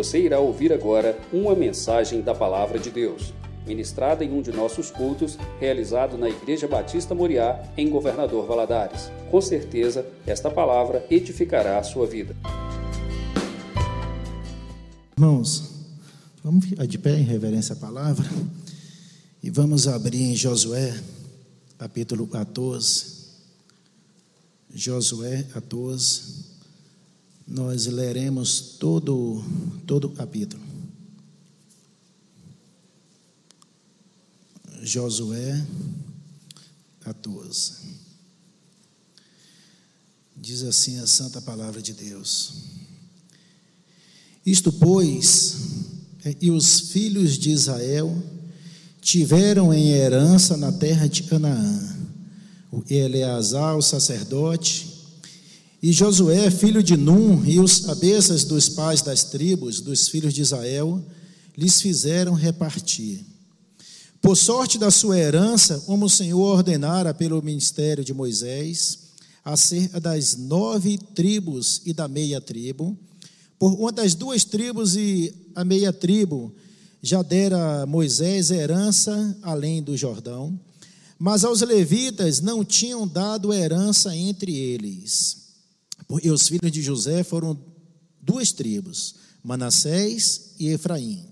Você irá ouvir agora uma mensagem da Palavra de Deus, ministrada em um de nossos cultos, realizado na Igreja Batista Moriá, em Governador Valadares. Com certeza, esta palavra edificará a sua vida. Irmãos, vamos ficar de pé em reverência à palavra e vamos abrir em Josué, capítulo 14. Josué 14 nós leremos todo, todo o capítulo. Josué 14. Diz assim a santa palavra de Deus. Isto, pois, é, e os filhos de Israel tiveram em herança na terra de Canaã, o Eleazar, o sacerdote, e Josué, filho de Num, e os cabeças dos pais das tribos dos filhos de Israel, lhes fizeram repartir. Por sorte da sua herança, como o Senhor ordenara pelo ministério de Moisés, acerca das nove tribos e da meia tribo, por uma das duas tribos e a meia tribo, já dera Moisés herança além do Jordão, mas aos levitas não tinham dado herança entre eles. E os filhos de José foram duas tribos, Manassés e Efraim.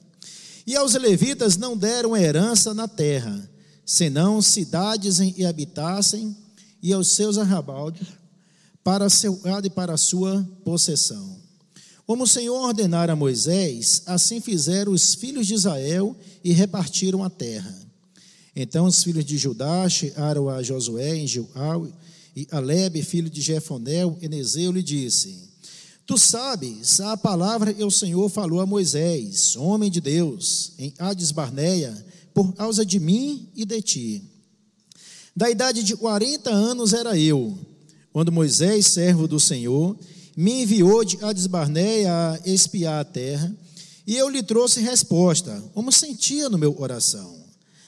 E aos levitas não deram herança na terra, senão cidades que habitassem, e aos seus arrabaldes, para seu gado e para sua possessão. Como o Senhor ordenara a Moisés, assim fizeram os filhos de Israel e repartiram a terra. Então os filhos de Judá chegaram a Josué em Gilgal e Alebe, filho de Jefonel, Eneseu, lhe disse: Tu sabes, a palavra que o Senhor falou a Moisés, homem de Deus, em Hades Barneia, por causa de mim e de ti. Da idade de 40 anos era eu, quando Moisés, servo do Senhor, me enviou de Hades Barneia a espiar a terra, e eu lhe trouxe resposta, como sentia no meu coração.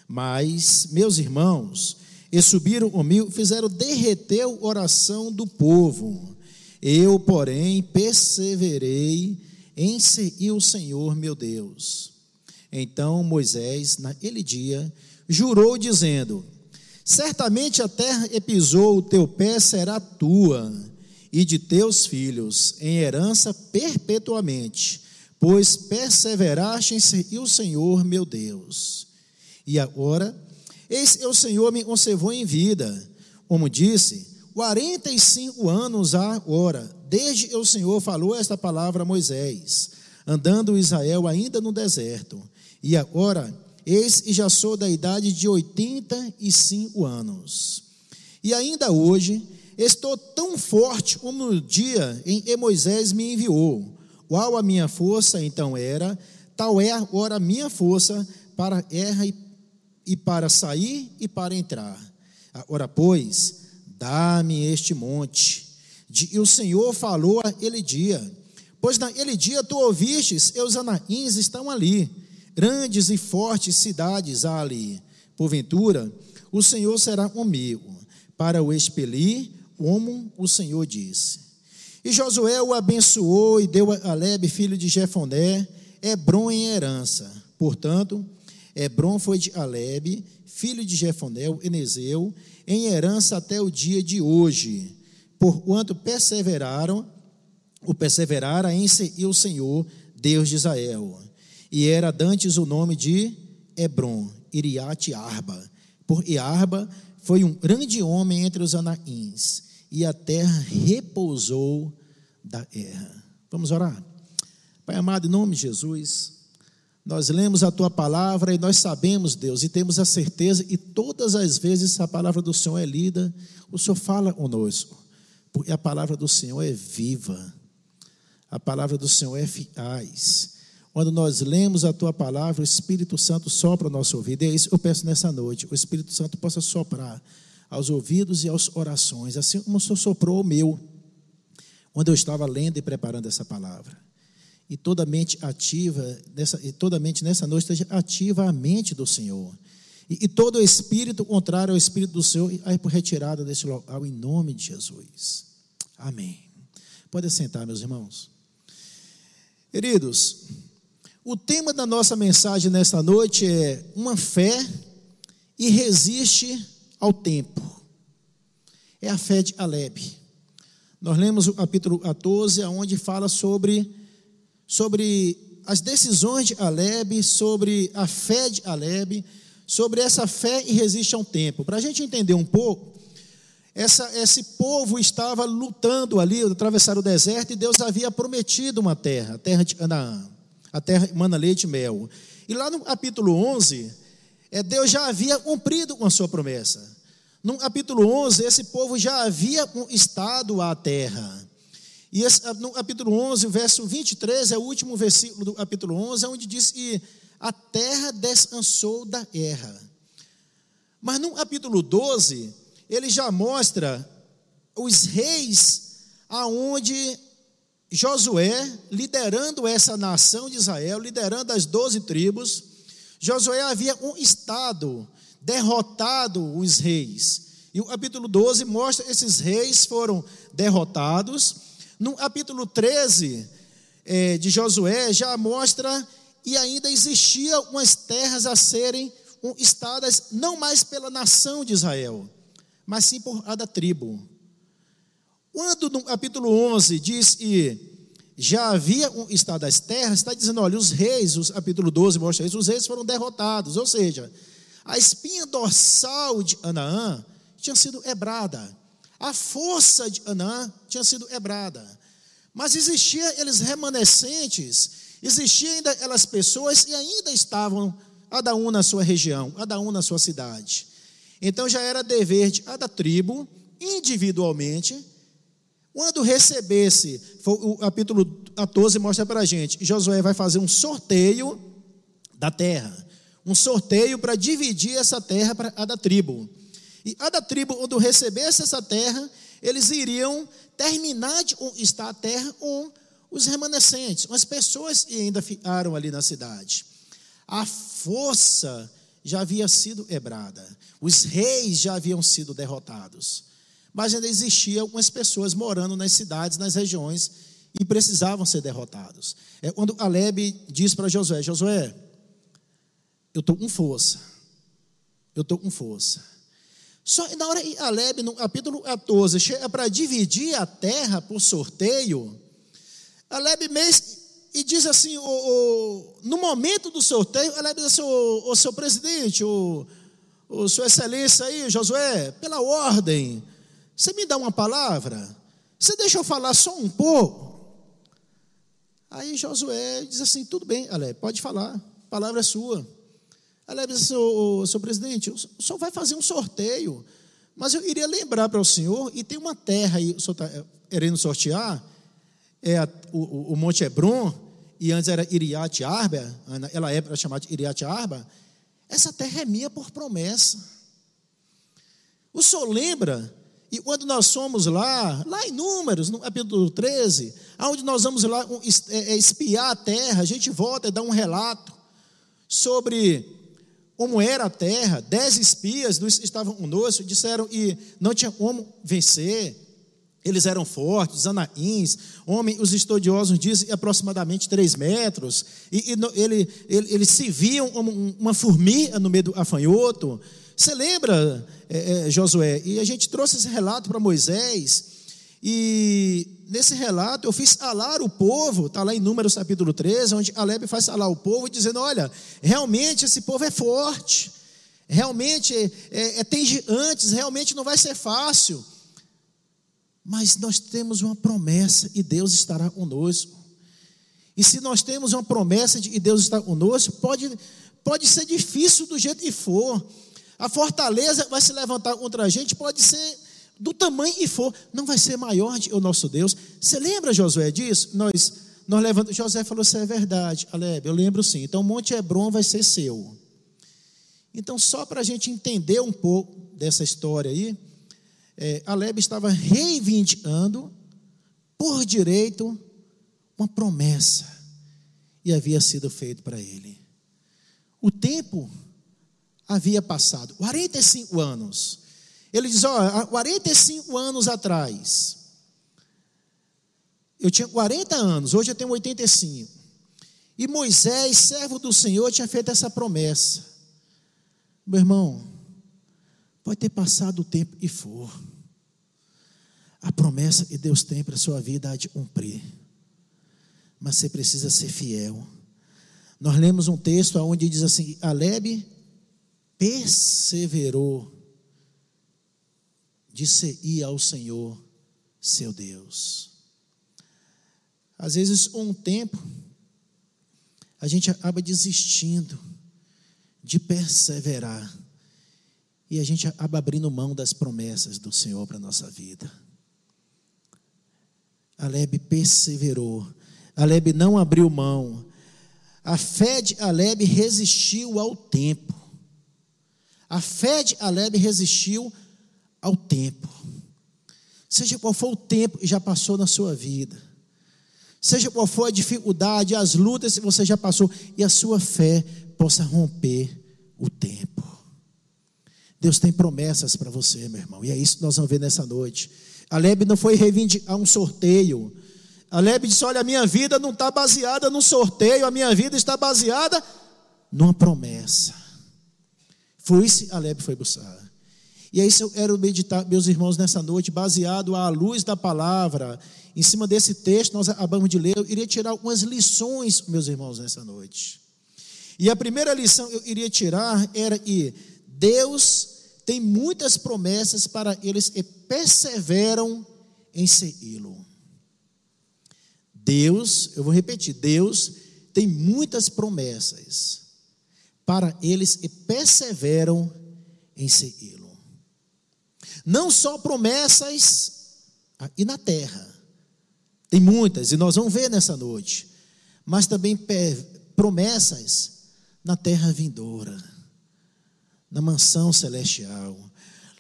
Mas, meus irmãos, e subiram comigo, fizeram derreter a oração do povo. Eu, porém, perseverei em seguir o Senhor meu Deus. Então Moisés, naquele dia, jurou, dizendo: Certamente a terra que pisou o teu pé será tua, e de teus filhos, em herança perpetuamente, pois perseveraste em seguir o Senhor meu Deus. E agora, Eis o Senhor me conservou em vida, como disse, 45 anos agora, desde que o Senhor falou esta palavra a Moisés, andando Israel ainda no deserto. E agora, eis e já sou da idade de 85 anos. E ainda hoje, estou tão forte como no dia em que Moisés me enviou. Qual a minha força então era, tal é agora a minha força para a guerra e e para sair e para entrar. Ora, pois, dá-me este monte. E o Senhor falou aquele dia, pois naquele dia tu ouvistes, e os anaíns estão ali, grandes e fortes cidades há ali. Porventura, o Senhor será comigo, para o expelir, como o Senhor disse. E Josué o abençoou e deu a Alebe, filho de Jefoné, Hebron em herança. Portanto, Hebron foi de Alebe, filho de Jefonel, Eneseu, em herança até o dia de hoje, porquanto perseveraram, o perseverara em seguir o Senhor, Deus de Israel. E era dantes o nome de Hebron, Iriate Arba, por Arba foi um grande homem entre os anaíns, e a terra repousou da terra. Vamos orar? Pai amado, em nome de Jesus, nós lemos a tua palavra e nós sabemos, Deus, e temos a certeza, e todas as vezes a palavra do Senhor é lida, o Senhor fala conosco, porque a palavra do Senhor é viva, a palavra do Senhor é eficaz. Quando nós lemos a tua palavra, o Espírito Santo sopra o nosso ouvido, e é isso que eu peço nessa noite: o Espírito Santo possa soprar aos ouvidos e aos orações, assim como o Senhor soprou o meu, quando eu estava lendo e preparando essa palavra e toda mente ativa, nessa, e toda mente nessa noite esteja ativa a mente do Senhor. E, e todo espírito contrário ao espírito do Senhor, aí por retirada desse local, em nome de Jesus. Amém. Pode sentar, meus irmãos. Queridos, O tema da nossa mensagem nesta noite é uma fé e resiste ao tempo. É a fé de Aleb. Nós lemos o capítulo 14, onde fala sobre, sobre as decisões de Aleb, sobre a fé de Aleb, sobre essa fé e resiste ao tempo. Para a gente entender um pouco, essa, esse povo estava lutando ali, atravessar o deserto, e Deus havia prometido uma terra, a terra de Canaã a terra mana leite e mel. E lá no capítulo 11, é, Deus já havia cumprido com a sua promessa. No capítulo 11, esse povo já havia estado à terra. E esse, no capítulo 11, verso 23, é o último versículo do capítulo 11, é onde diz que a terra descansou da guerra. Mas no capítulo 12, ele já mostra os reis aonde Josué, liderando essa nação de Israel, liderando as doze tribos, Josué havia um estado derrotado os reis. E o capítulo 12 mostra esses reis foram derrotados. No capítulo 13 é, de Josué já mostra e ainda existiam umas terras a serem estadas não mais pela nação de Israel, mas sim por cada tribo. Quando no capítulo 11 diz que já havia um estado das terras, está dizendo, olha, os reis, o capítulo 12 mostra isso, os reis foram derrotados, ou seja, a espinha dorsal de Anaã tinha sido quebrada, a força de Anaã tinha sido quebrada, mas existiam eles remanescentes, existiam ainda aquelas pessoas e ainda estavam, cada um na sua região, cada um na sua cidade. Então já era dever de cada tribo, individualmente, quando recebesse, o capítulo 14 mostra para a gente, Josué vai fazer um sorteio da terra, um sorteio para dividir essa terra para a da tribo. E a da tribo, quando recebesse essa terra, eles iriam terminar de estar a terra com os remanescentes, as pessoas que ainda ficaram ali na cidade. A força já havia sido quebrada, os reis já haviam sido derrotados mas ainda existiam algumas pessoas morando nas cidades, nas regiões, e precisavam ser derrotados. É quando Aleb diz para Josué: Josué, eu estou com força, eu estou com força. Só na hora que Aleb, no capítulo 14, chega para dividir a terra por sorteio, Aleb mesmo e diz assim: o, o, no momento do sorteio, Aleb diz assim: o, o seu presidente, o, o sua excelência aí, Josué, pela ordem, você me dá uma palavra? Você deixa eu falar só um pouco? Aí Josué diz assim: tudo bem, Ale, pode falar, a palavra é sua. Ale diz assim: ô, seu presidente, o senhor vai fazer um sorteio, mas eu iria lembrar para o senhor, e tem uma terra aí, o senhor está é, querendo sortear, é a, o, o, Monte Hebron, e antes era Iriate Arba, ela é chamada de Iriate Arba, essa terra é minha por promessa. O senhor lembra e quando nós somos lá, lá em Números, no capítulo 13, onde nós vamos lá é, é, espiar a terra, a gente volta e dá um relato sobre como era a terra. Dez espias estavam conosco, disseram que não tinha como vencer. Eles eram fortes, anaíns, homem, os estudiosos dizem aproximadamente três metros, e, e ele, ele, eles se viam como uma formiga no meio do afanhoto, você lembra, é, é, Josué? E a gente trouxe esse relato para Moisés, e nesse relato eu fiz alar o povo, está lá em Números capítulo 13, onde Aleb faz alar o povo, dizendo: olha, realmente esse povo é forte, realmente é, é, é tem antes, realmente não vai ser fácil. Mas nós temos uma promessa e Deus estará conosco. E se nós temos uma promessa de que Deus está conosco, pode, pode ser difícil do jeito que for, a fortaleza vai se levantar contra a gente, pode ser do tamanho que for, não vai ser maior o nosso Deus. Você lembra, Josué, disso? Nós, nós levantamos, José falou: Isso é verdade, Aleb, eu lembro sim. Então, Monte Hebron vai ser seu. Então, só para a gente entender um pouco dessa história aí, é, Aleb estava reivindicando por direito uma promessa e havia sido feito para ele. O tempo havia passado 45 anos. Ele diz: Ó, 45 anos atrás, eu tinha 40 anos, hoje eu tenho 85. E Moisés, servo do Senhor, tinha feito essa promessa. Meu irmão, pode ter passado o tempo e for. A promessa que Deus tem para a sua vida há de cumprir. Mas você precisa ser fiel. Nós lemos um texto onde diz assim: Alebe perseverou de ir ao Senhor, seu Deus. Às vezes, um tempo, a gente acaba desistindo de perseverar e a gente acaba abrindo mão das promessas do Senhor para a nossa vida. Alebe perseverou, Alebe não abriu mão. A fé de Alebe resistiu ao tempo. A fé de Alebe resistiu ao tempo. Seja qual for o tempo que já passou na sua vida. Seja qual for a dificuldade, as lutas que você já passou, e a sua fé possa romper o tempo. Deus tem promessas para você, meu irmão, e é isso que nós vamos ver nessa noite. Aleb não foi reivindicar um sorteio. Aleb disse: Olha, a minha vida não está baseada num sorteio, a minha vida está baseada numa promessa. Foi isso que Aleb foi buscar. E é isso eu quero meditar, meus irmãos, nessa noite, baseado à luz da palavra. Em cima desse texto, nós acabamos de ler, eu iria tirar algumas lições, meus irmãos, nessa noite. E a primeira lição eu iria tirar era que Deus tem muitas promessas para eles que perseveram em segui-lo. Deus, eu vou repetir, Deus tem muitas promessas para eles que perseveram em segui-lo. Não só promessas e na terra, tem muitas, e nós vamos ver nessa noite, mas também promessas na terra vindoura, na mansão celestial.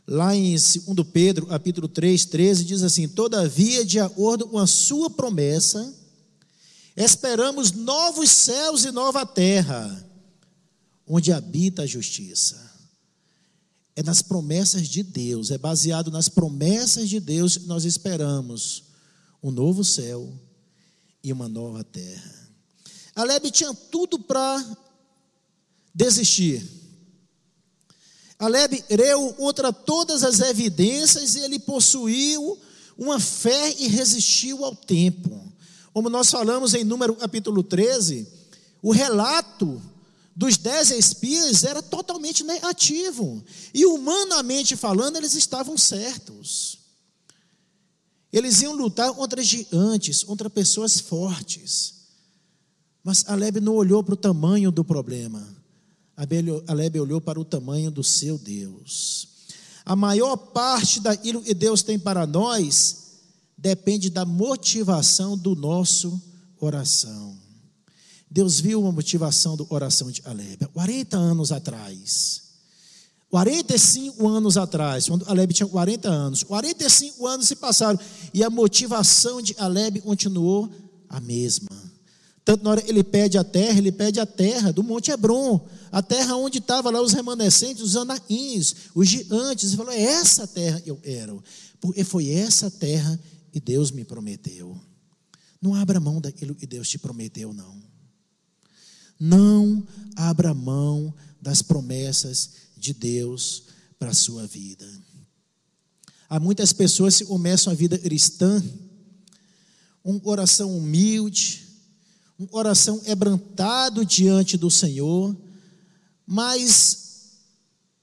Lá em 2 Pedro, capítulo 3, 13, diz assim: Todavia, de acordo com a sua promessa, esperamos novos céus e nova terra, onde habita a justiça é nas promessas de Deus, é baseado nas promessas de Deus que nós esperamos um novo céu e uma nova terra. Aleb tinha tudo para desistir. Aleb reu contra todas as evidências e ele possuiu uma fé e resistiu ao tempo. Como nós falamos em Número capítulo 13, o relato dos dez espias era totalmente negativo. E humanamente falando, eles estavam certos. Eles iam lutar contra gigantes, contra pessoas fortes. Mas Aleb não olhou para o tamanho do problema. Aleb olhou para o tamanho do seu Deus. A maior parte daquilo que Deus tem para nós depende da motivação do nosso coração. Deus viu uma motivação do coração de Aleb. 40 anos atrás. 45 anos atrás, quando Aleb tinha 40 anos. 45 anos se passaram e a motivação de Aleb continuou a mesma. Tanto na hora ele pede a terra, ele pede a terra do Monte Hebron, a terra onde estavam lá os remanescentes, os anaíns, os gigantes. Ele falou: é essa terra eu quero, porque foi essa terra que Deus me prometeu. Não abra mão daquilo que Deus te prometeu, não. Não abra mão das promessas de Deus para a sua vida. Há muitas pessoas que começam a vida cristã, um coração humilde, um coração quebrantado diante do Senhor, mas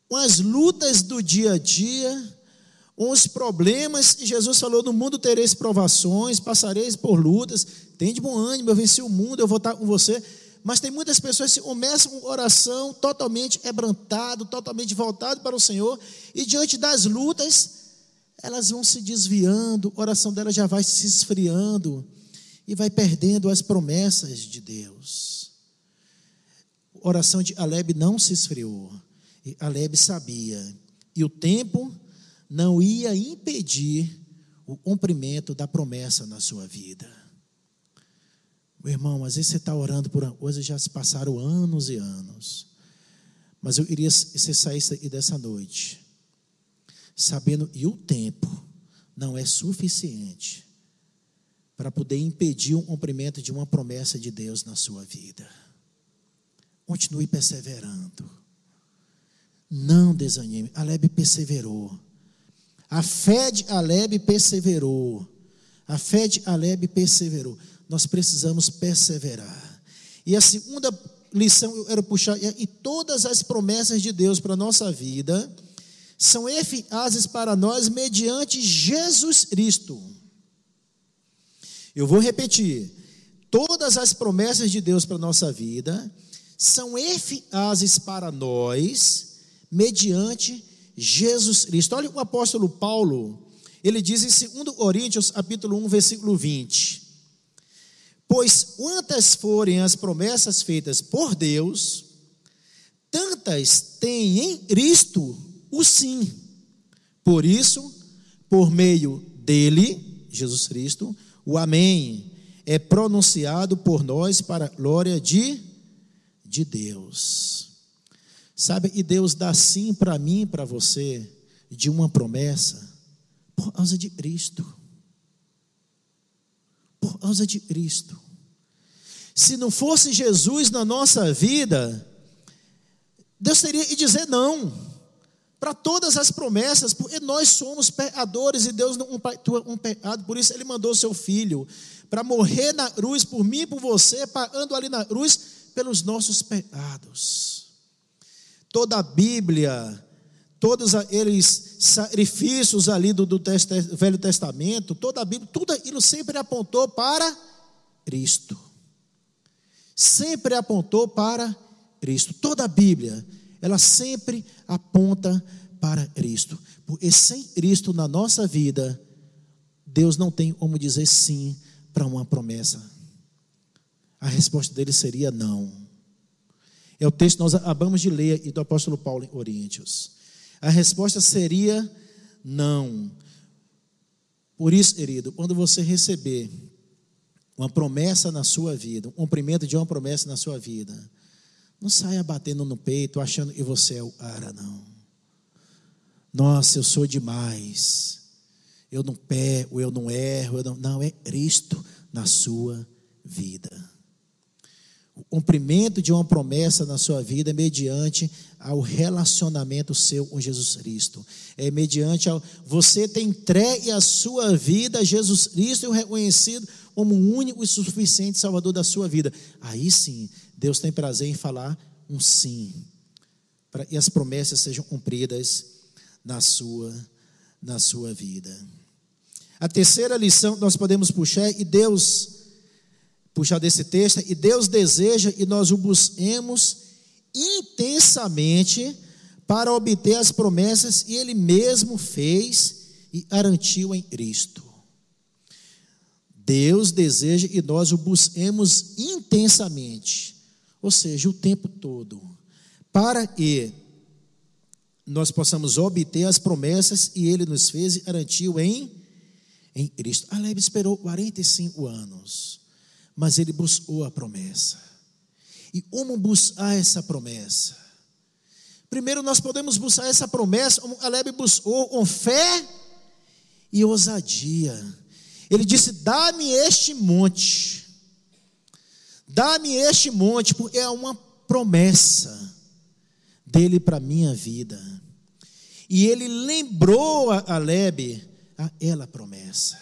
com as lutas do dia a dia, com os problemas que Jesus falou: no mundo tereis provações, passareis por lutas, tem de bom ânimo, eu venci o mundo, eu vou estar com você. Mas tem muitas pessoas que começam com oração totalmente quebrantado, totalmente voltado para o Senhor, e diante das lutas, elas vão se desviando, a oração delas já vai se esfriando e vai perdendo as promessas de Deus. A oração de Aleb não se esfriou. E Aleb sabia, e o tempo não ia impedir o cumprimento da promessa na sua vida. Meu irmão, às vezes você está orando por uma coisa, já se passaram anos e anos. Mas eu queria que você saísse dessa noite, sabendo que o tempo não é suficiente para poder impedir o cumprimento de uma promessa de Deus na sua vida. Continue perseverando. Não desanime. Aleb perseverou. A fé de Aleb perseverou. A fé de Aleb perseverou. Nós precisamos perseverar. E a segunda lição eu quero puxar, e todas as promessas de Deus para a nossa vida são eficazes para nós mediante Jesus Cristo. Eu vou repetir. Todas as promessas de Deus para a nossa vida são eficazes para nós mediante Jesus Cristo. Olha o apóstolo Paulo, ele diz em 2 Coríntios, capítulo 1, versículo 20: Pois quantas forem as promessas feitas por Deus, tantas tem em Cristo o sim. Por isso, por meio dele, Jesus Cristo, o amém é pronunciado por nós para a glória de, de Deus. Sabe, e Deus dá sim para mim e para você de uma promessa por causa de Cristo. Por causa de Cristo. Se não fosse Jesus na nossa vida, Deus teria que dizer não para todas as promessas, porque nós somos pecadores e Deus não compactua um pecado, por isso Ele mandou seu Filho para morrer na cruz por mim e por você, pagando ali na cruz pelos nossos pecados. Toda a Bíblia, todos aqueles sacrifícios ali do, do Velho Testamento, toda a Bíblia, tudo aquilo sempre apontou para Cristo. Sempre apontou para Cristo. Toda a Bíblia ela sempre aponta para Cristo. Porque sem Cristo na nossa vida, Deus não tem como dizer sim para uma promessa. A resposta dele seria não. É o texto que nós acabamos de ler e do apóstolo Paulo em Coríntios. A resposta seria não. Por isso, querido, quando você receber uma promessa na sua vida, um cumprimento de uma promessa na sua vida, não saia batendo no peito achando que você é o cara, não. Nossa, eu sou demais. Eu não pego, eu não erro. Eu não... não, é Cristo na sua vida. O cumprimento de uma promessa na sua vida é mediante ao relacionamento seu com Jesus Cristo. É mediante ao você ter entregue a sua vida a Jesus Cristo e o reconhecido como o único e suficiente Salvador da sua vida. Aí sim, Deus tem prazer em falar um sim, para que as promessas sejam cumpridas na sua, na sua vida. A terceira lição que nós podemos puxar, e Deus, puxar desse texto, e Deus deseja e nós o busquemos intensamente para obter as promessas que Ele mesmo fez e garantiu em Cristo. Deus deseja e nós o busquemos intensamente ou seja, o tempo todo, para que nós possamos obter as promessas e ele nos fez e garantiu em, em Cristo. Aleb esperou 45 anos, mas ele buscou a promessa. E como buscar essa promessa? Primeiro, nós podemos buscar essa promessa, como Aleb buscou com fé e ousadia. Ele disse: Dá-me este monte Dá-me este monte, porque é uma promessa dele para a minha vida. E ele lembrou a Lebe a ela promessa.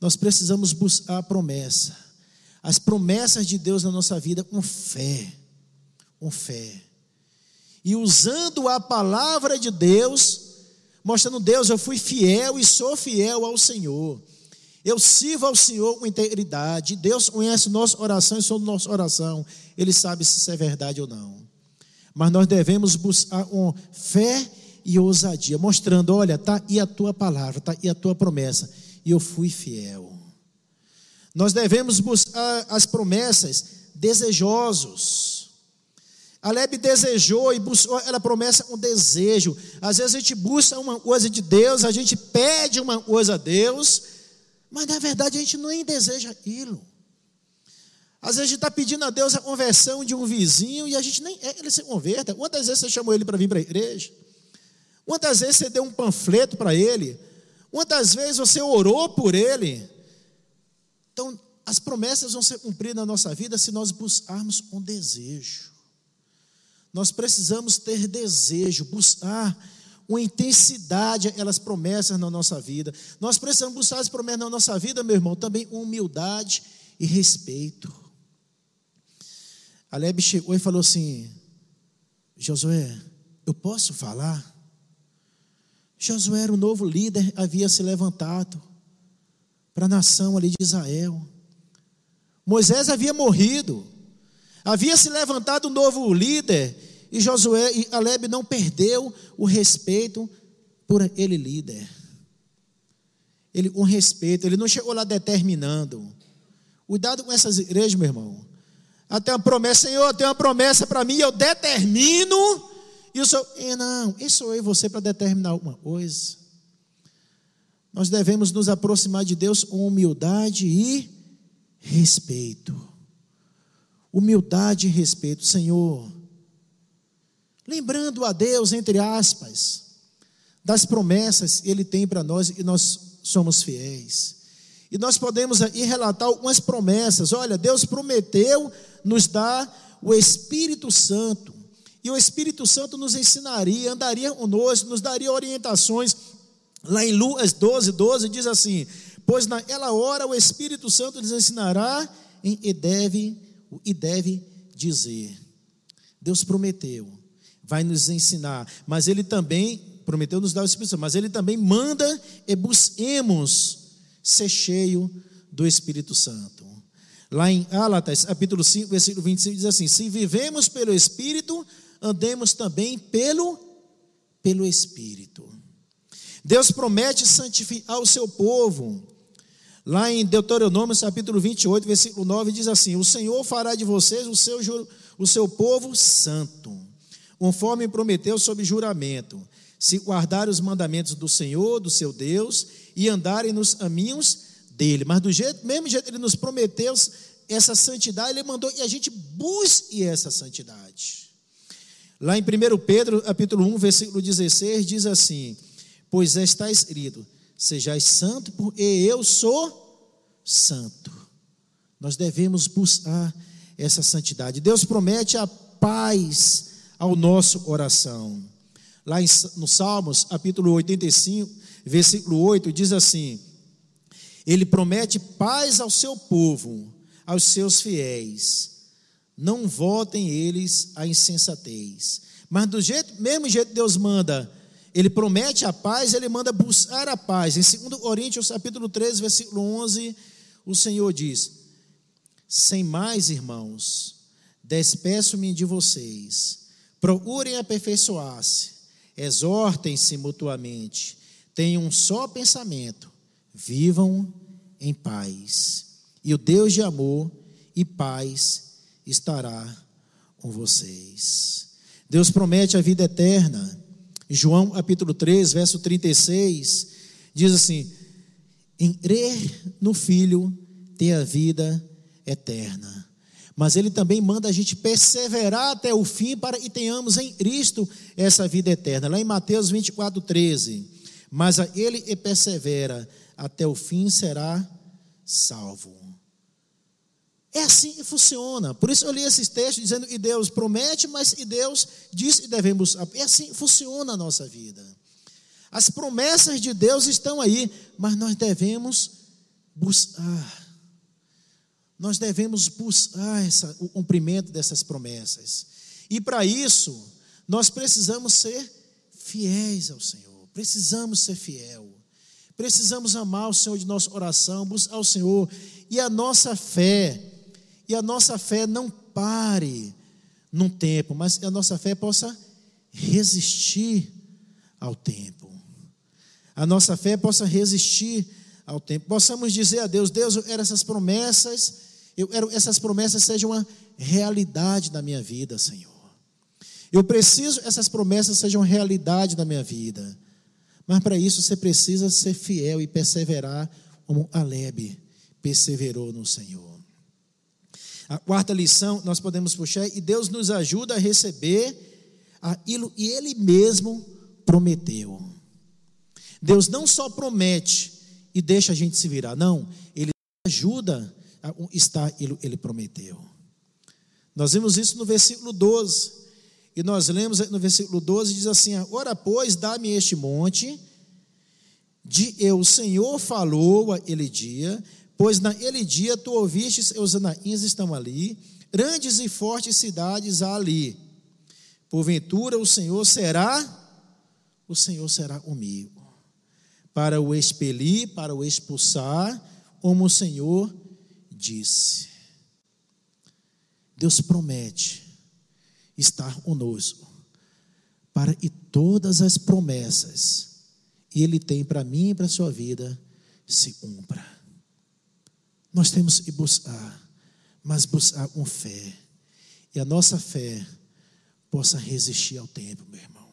Nós precisamos buscar a promessa, as promessas de Deus na nossa vida com fé, com fé. E usando a palavra de Deus, mostrando Deus, eu fui fiel e sou fiel ao Senhor. Eu sirvo ao Senhor com integridade. Deus conhece nossa oração e sobre nossa oração. Ele sabe se isso é verdade ou não. Mas nós devemos buscar com fé e ousadia, mostrando: olha, está aí a tua palavra, está aí a tua promessa. E eu fui fiel. Nós devemos buscar as promessas desejosos. Aleb desejou e buscou aquela promessa com desejo. Às vezes a gente busca uma coisa de Deus, a gente pede uma coisa a Deus, mas na verdade a gente nem deseja aquilo. Às vezes a gente está pedindo a Deus a conversão de um vizinho e a gente nem é ele se converta. Quantas vezes você chamou ele para vir para a igreja? Quantas vezes você deu um panfleto para ele? Quantas vezes você orou por ele? Então, as promessas vão ser cumpridas na nossa vida se nós buscarmos um desejo. Nós precisamos ter desejo, buscar uma intensidade aquelas promessas na nossa vida. Nós precisamos buscar as promessas na nossa vida, meu irmão, também humildade e respeito. Aleb chegou e falou assim: Josué, eu posso falar? Josué era o novo líder, havia se levantado para a nação ali de Israel. Moisés havia morrido, havia se levantado um novo líder, e Josué e Aleb não perdeu o respeito por ele líder. Ele um respeito, ele não chegou lá determinando. Cuidado com essas igrejas, meu irmão. Até uma promessa, Senhor, tem uma promessa para mim, eu determino, e o Senhor, não, isso sou eu e você para determinar alguma coisa. Nós devemos nos aproximar de Deus com humildade e respeito. Humildade e respeito, Senhor. Lembrando a Deus, entre aspas, das promessas que Ele tem para nós e nós somos fiéis. E nós podemos aí relatar algumas promessas. Olha, Deus prometeu nos dar o Espírito Santo. E o Espírito Santo nos ensinaria, andaria conosco, nos daria orientações. Lá em Lucas 12, 12 diz assim: Pois naquela hora o Espírito Santo lhes ensinará e deve, e deve dizer. Deus prometeu, vai nos ensinar, mas Ele também prometeu nos dar o Espírito Santo, mas Ele também manda e busquemos ser cheio do Espírito Santo. Lá em Álatas, capítulo 5, versículo 25, diz assim: Se vivemos pelo Espírito, andemos também pelo, pelo Espírito. Deus promete santificar o seu povo. Lá em Deuteronômio, capítulo 28, versículo 9, diz assim: O Senhor fará de vocês o seu, o seu povo santo, conforme prometeu sob juramento, se guardarem os mandamentos do Senhor, do seu Deus, e andarem nos caminhos dele. Mas do jeito, mesmo jeito que ele nos prometeu essa santidade, ele mandou que a gente busque essa santidade. Lá em 1 Pedro, capítulo 1, versículo 16, diz assim: Pois está escrito: Sejais santo, porque eu sou santo. Nós devemos buscar essa santidade. Deus promete a paz ao nosso coração. Lá no Salmos, capítulo 85, versículo 8, diz assim: Ele promete paz ao seu povo, aos seus fiéis. Não votem eles a insensatez. Mas do jeito, mesmo jeito que Deus manda, ele promete a paz, ele manda buscar a paz. Em 2 Coríntios, capítulo 13, versículo 11, o Senhor diz: Sem mais, irmãos, despeço-me de vocês. Procurem aperfeiçoar-se, exortem-se mutuamente, tenham um só pensamento, vivam em paz. E o Deus de amor e paz estará com vocês. Deus promete a vida eterna. João capítulo 3, verso 36, diz assim: Em crer no Filho ter a vida eterna. Mas ele também manda a gente perseverar até o fim para que tenhamos em Cristo essa vida eterna. Lá em Mateus 24, 13. Mas a ele que persevera até o fim será salvo. É assim que funciona. Por isso eu li esses textos dizendo que Deus promete, mas que Deus diz que devemos. É assim que funciona a nossa vida. As promessas de Deus estão aí, mas nós devemos buscar. Nós devemos buscar essa, o cumprimento dessas promessas. E para isso, nós precisamos ser fiéis ao Senhor. Precisamos ser fiel. Precisamos amar o Senhor de nossa oração, buscar o Senhor. E a nossa fé e a nossa fé não pare num tempo, mas a nossa fé possa resistir ao tempo. A nossa fé possa resistir ao tempo. Possamos dizer a Deus: Deus, eu quero essas promessas, eu quero essas promessas sejam uma realidade na minha vida, Senhor. Eu preciso essas promessas sejam realidade na minha vida. Mas para isso você precisa ser fiel e perseverar como Alebe perseverou no Senhor. A quarta lição nós podemos puxar e Deus nos ajuda a receber aquilo e Ele mesmo prometeu. Deus não só promete e deixa a gente se virar, não, Ele ajuda a estar, ele, ele prometeu. Nós vemos isso no versículo 12. E nós lemos no versículo 12, diz assim: Ora, pois, dá-me este monte, de eu, o Senhor falou a ele dia, pois naquele dia tu ouvistes, os anaíns estão ali, grandes e fortes cidades há ali. Porventura o Senhor será, o Senhor será comigo, para o expelir, para o expulsar, como o Senhor disse. Deus promete estar conosco para que todas as promessas que Ele tem para mim e para a sua vida se cumpra. Nós temos que buscar, mas buscar com fé. E a nossa fé possa resistir ao tempo, meu irmão.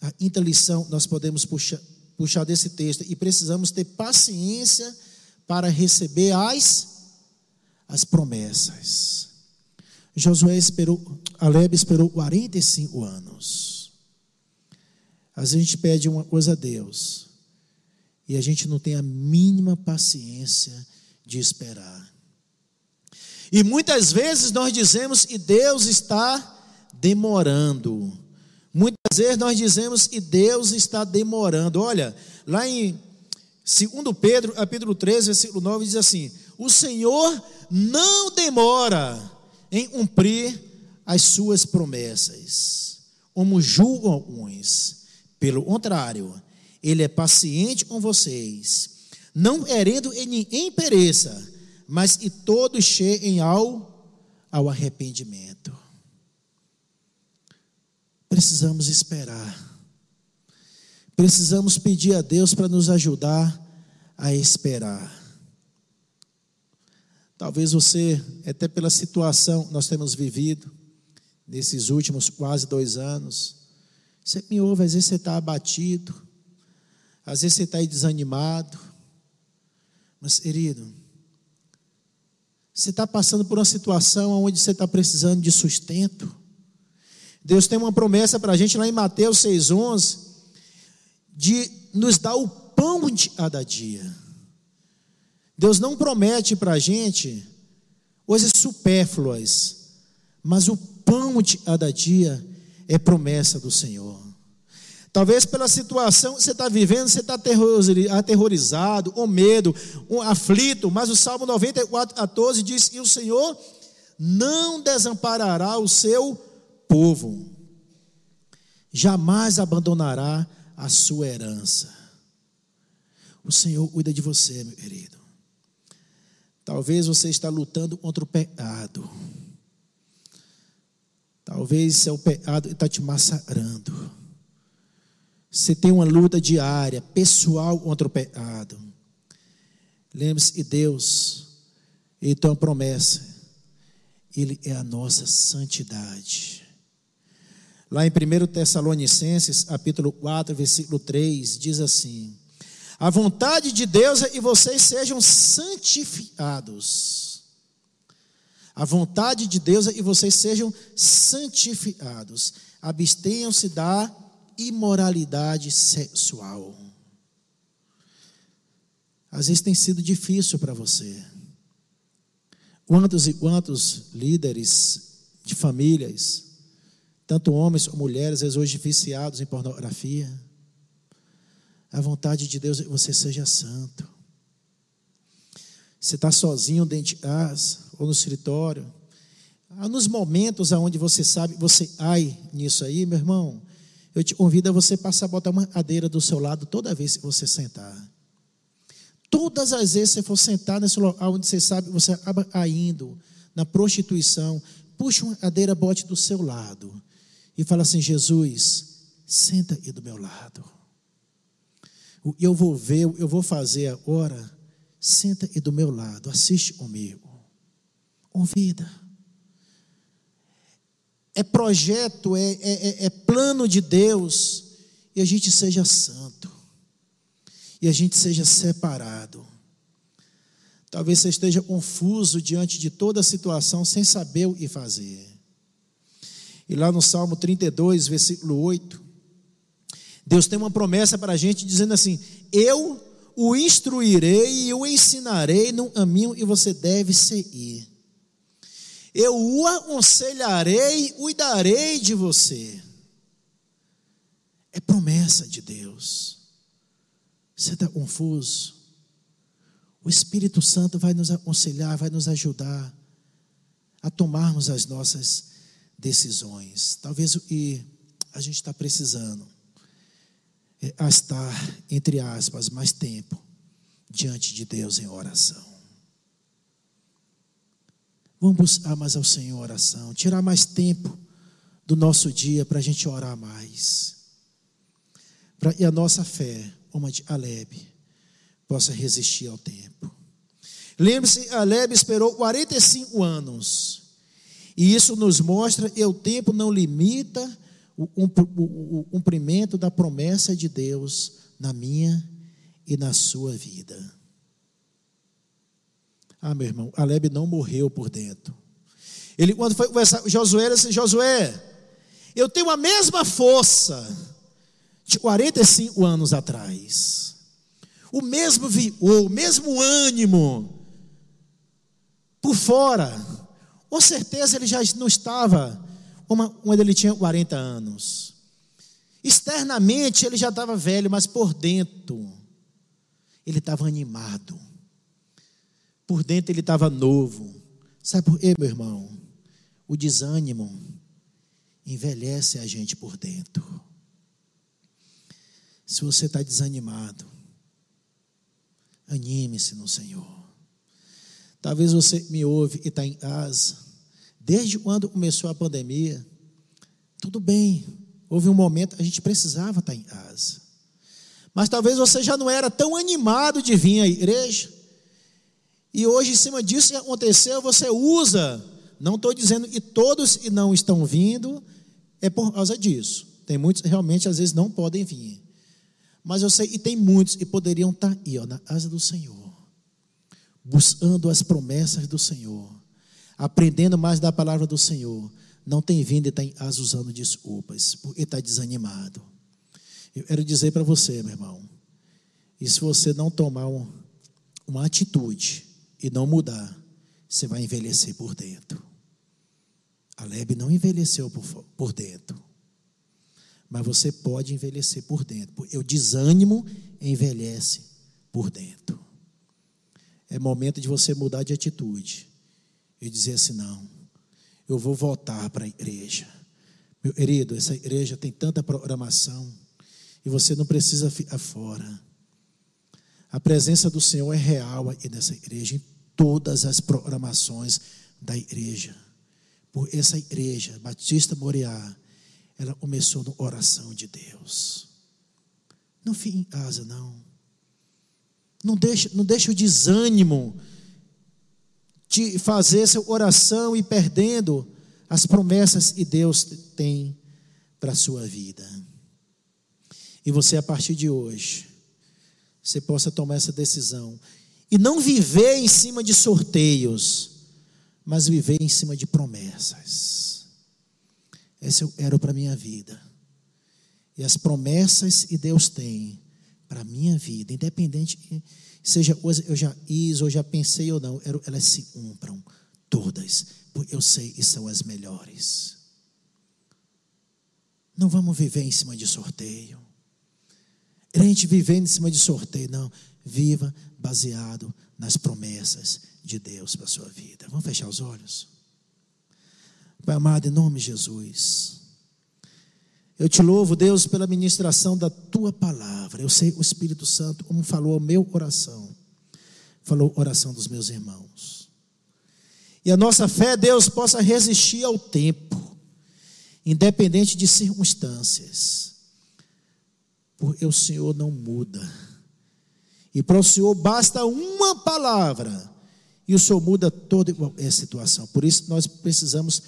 A quinta lição nós podemos puxar, puxar desse texto e precisamos ter paciência para receber as, as promessas. Josué esperou, Aleb esperou 45 anos. Às vezes a gente pede uma coisa a Deus e a gente não tem a mínima paciência de esperar. E muitas vezes nós dizemos que Deus está demorando. Muitas vezes nós dizemos que Deus está demorando. Olha, lá em 2 Pedro, capítulo 13, versículo 9, diz assim: O Senhor não demora em cumprir as suas promessas, como julgam alguns. Pelo contrário, Ele é paciente com vocês, não querendo em ninguém pereça, mas que todos cheguem ao, ao arrependimento. Precisamos esperar. Precisamos pedir a Deus para nos ajudar a esperar. Talvez você, até pela situação que nós temos vivido nesses últimos quase dois anos, você me ouve, às vezes você está abatido, às vezes você está desanimado, mas querido, você está passando por uma situação onde você está precisando de sustento, Deus tem uma promessa para a gente lá em Mateus 6,11 de nos dar o pão de cada dia. Deus não promete para a gente coisas supérfluas, mas o pão de cada dia é promessa do Senhor. Talvez pela situação que você está vivendo, você está aterrorizado, com medo, um aflito, mas o Salmo 94, 14 diz: E o Senhor não desamparará o seu povo, jamais abandonará a sua herança. O Senhor cuida de você, meu querido. Talvez você está lutando contra o pecado. Talvez seu pecado está te massacrando. Você tem uma luta diária, pessoal contra o pecado. Lembre-se que Deus, Ele tem uma promessa. Ele é a nossa santidade. Lá em 1 Tessalonicenses, capítulo 4, versículo 3, diz assim: A vontade de Deus é que vocês sejam santificados. A vontade de Deus é que vocês sejam santificados. Abstenham-se da imoralidade sexual. Às vezes tem sido difícil para você. Quantos e quantos líderes de famílias tanto homens como mulheres, às vezes hoje viciados em pornografia. A vontade de Deus é que você seja santo. Você está sozinho dentro de casa ou no escritório. Nos momentos onde você sabe, você ai nisso aí, meu irmão, eu te convido a você passar a botar uma cadeira do seu lado toda vez que você sentar. Todas as vezes que você for sentar nesse local onde você sabe, você acaba caindo na prostituição, puxa uma cadeira, bote do seu lado e fala assim: Jesus, senta aí do meu lado. Eu vou ver, eu vou fazer agora. Senta aí do meu lado, assiste comigo. Convida. É projeto, é, é, é, é plano de Deus. E a gente seja santo. E a gente seja separado. Talvez você esteja confuso diante de toda a situação, sem saber o que fazer. E lá no Salmo 32, versículo 8, Deus tem uma promessa para a gente dizendo assim: Eu o instruirei e o ensinarei no caminho e você deve seguir. Eu o aconselharei, cuidarei de você. É promessa de Deus. Você está confuso? O Espírito Santo vai nos aconselhar, vai nos ajudar a tomarmos as nossas decisões. Talvez o que a gente está precisando é estar, entre aspas, mais tempo diante de Deus em oração. Vamos buscar mais ao Senhor oração, tirar mais tempo do nosso dia para a gente orar mais. Pra, e a nossa fé, uma de Aleb, possa resistir ao tempo. Lembre-se, Aleb esperou 45 anos. E isso nos mostra que o tempo não limita o, cumprimento da promessa de Deus na minha e na sua vida. Ah, meu irmão, Aleb não morreu por dentro. Ele, quando foi conversar com Josué, ele disse: Josué, eu tenho a mesma força de 45 anos atrás. O mesmo vigor, o mesmo ânimo. Por fora, com certeza ele já não estava quando ele tinha 40 anos. Externamente ele já estava velho, mas por dentro ele estava animado. Por dentro ele estava novo. Sabe por quê, meu irmão? O desânimo envelhece a gente por dentro. Se você está desanimado, anime-se no Senhor. Talvez você me ouve e está em casa Desde quando começou a pandemia, tudo bem, houve um momento a gente precisava estar em casa. Mas talvez você já não era tão animado de vir à igreja. E hoje, em cima disso que aconteceu, você usa. Não estou dizendo que todos não estão vindo é por causa disso. Tem muitos que realmente às vezes não podem vir. Mas eu sei, e tem muitos que poderiam estar aí, ó, na casa do Senhor, buscando as promessas do Senhor aprendendo mais da palavra do Senhor, não tem vindo e está usando desculpas, porque está desanimado. Eu quero dizer para você, meu irmão, e se você não tomar um, uma atitude e não mudar, você vai envelhecer por dentro. A Lebe não envelheceu por, por dentro, mas você pode envelhecer por dentro. O desânimo envelhece por dentro. É momento de você mudar de atitude e dizer assim: não, eu vou voltar para a igreja. Meu querido, essa igreja tem tanta programação e você não precisa ficar fora. A presença do Senhor é real aí nessa igreja, em todas as programações da igreja. Por essa igreja, Batista Moriá, ela começou no oração de Deus. Não fique em casa, não. Não deixe, não deixe o desânimo de fazer essa oração e perdendo as promessas que Deus tem para a sua vida. E você, a partir de hoje, você possa tomar essa decisão e não viver em cima de sorteios, mas viver em cima de promessas. Eu quero para a minha vida. E as promessas que Deus tem para a minha vida, independente seja eu já fiz ou já pensei ou não, elas se cumpram todas, porque eu sei que são as melhores. Não vamos viver em cima de sorteio. Crente vivendo em cima de sorteio, não. Viva baseado nas promessas de Deus para a sua vida. Vamos fechar os olhos? Pai amado, em nome de Jesus. Eu te louvo, Deus, pela ministração da tua palavra. Eu sei o Espírito Santo, como falou ao meu coração, falou oração dos meus irmãos. E a nossa fé, Deus, possa resistir ao tempo, independente de circunstâncias, porque o Senhor não muda. E para o Senhor basta uma palavra, e o Senhor muda toda a situação. Por isso nós precisamos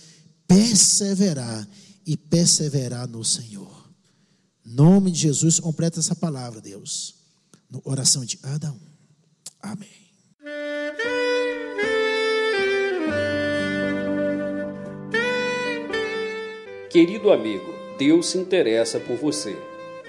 perseverar e perseverar no Senhor. Nome de Jesus, completa essa palavra, Deus. No oração de cada um. Amém. Querido amigo, Deus se interessa por você.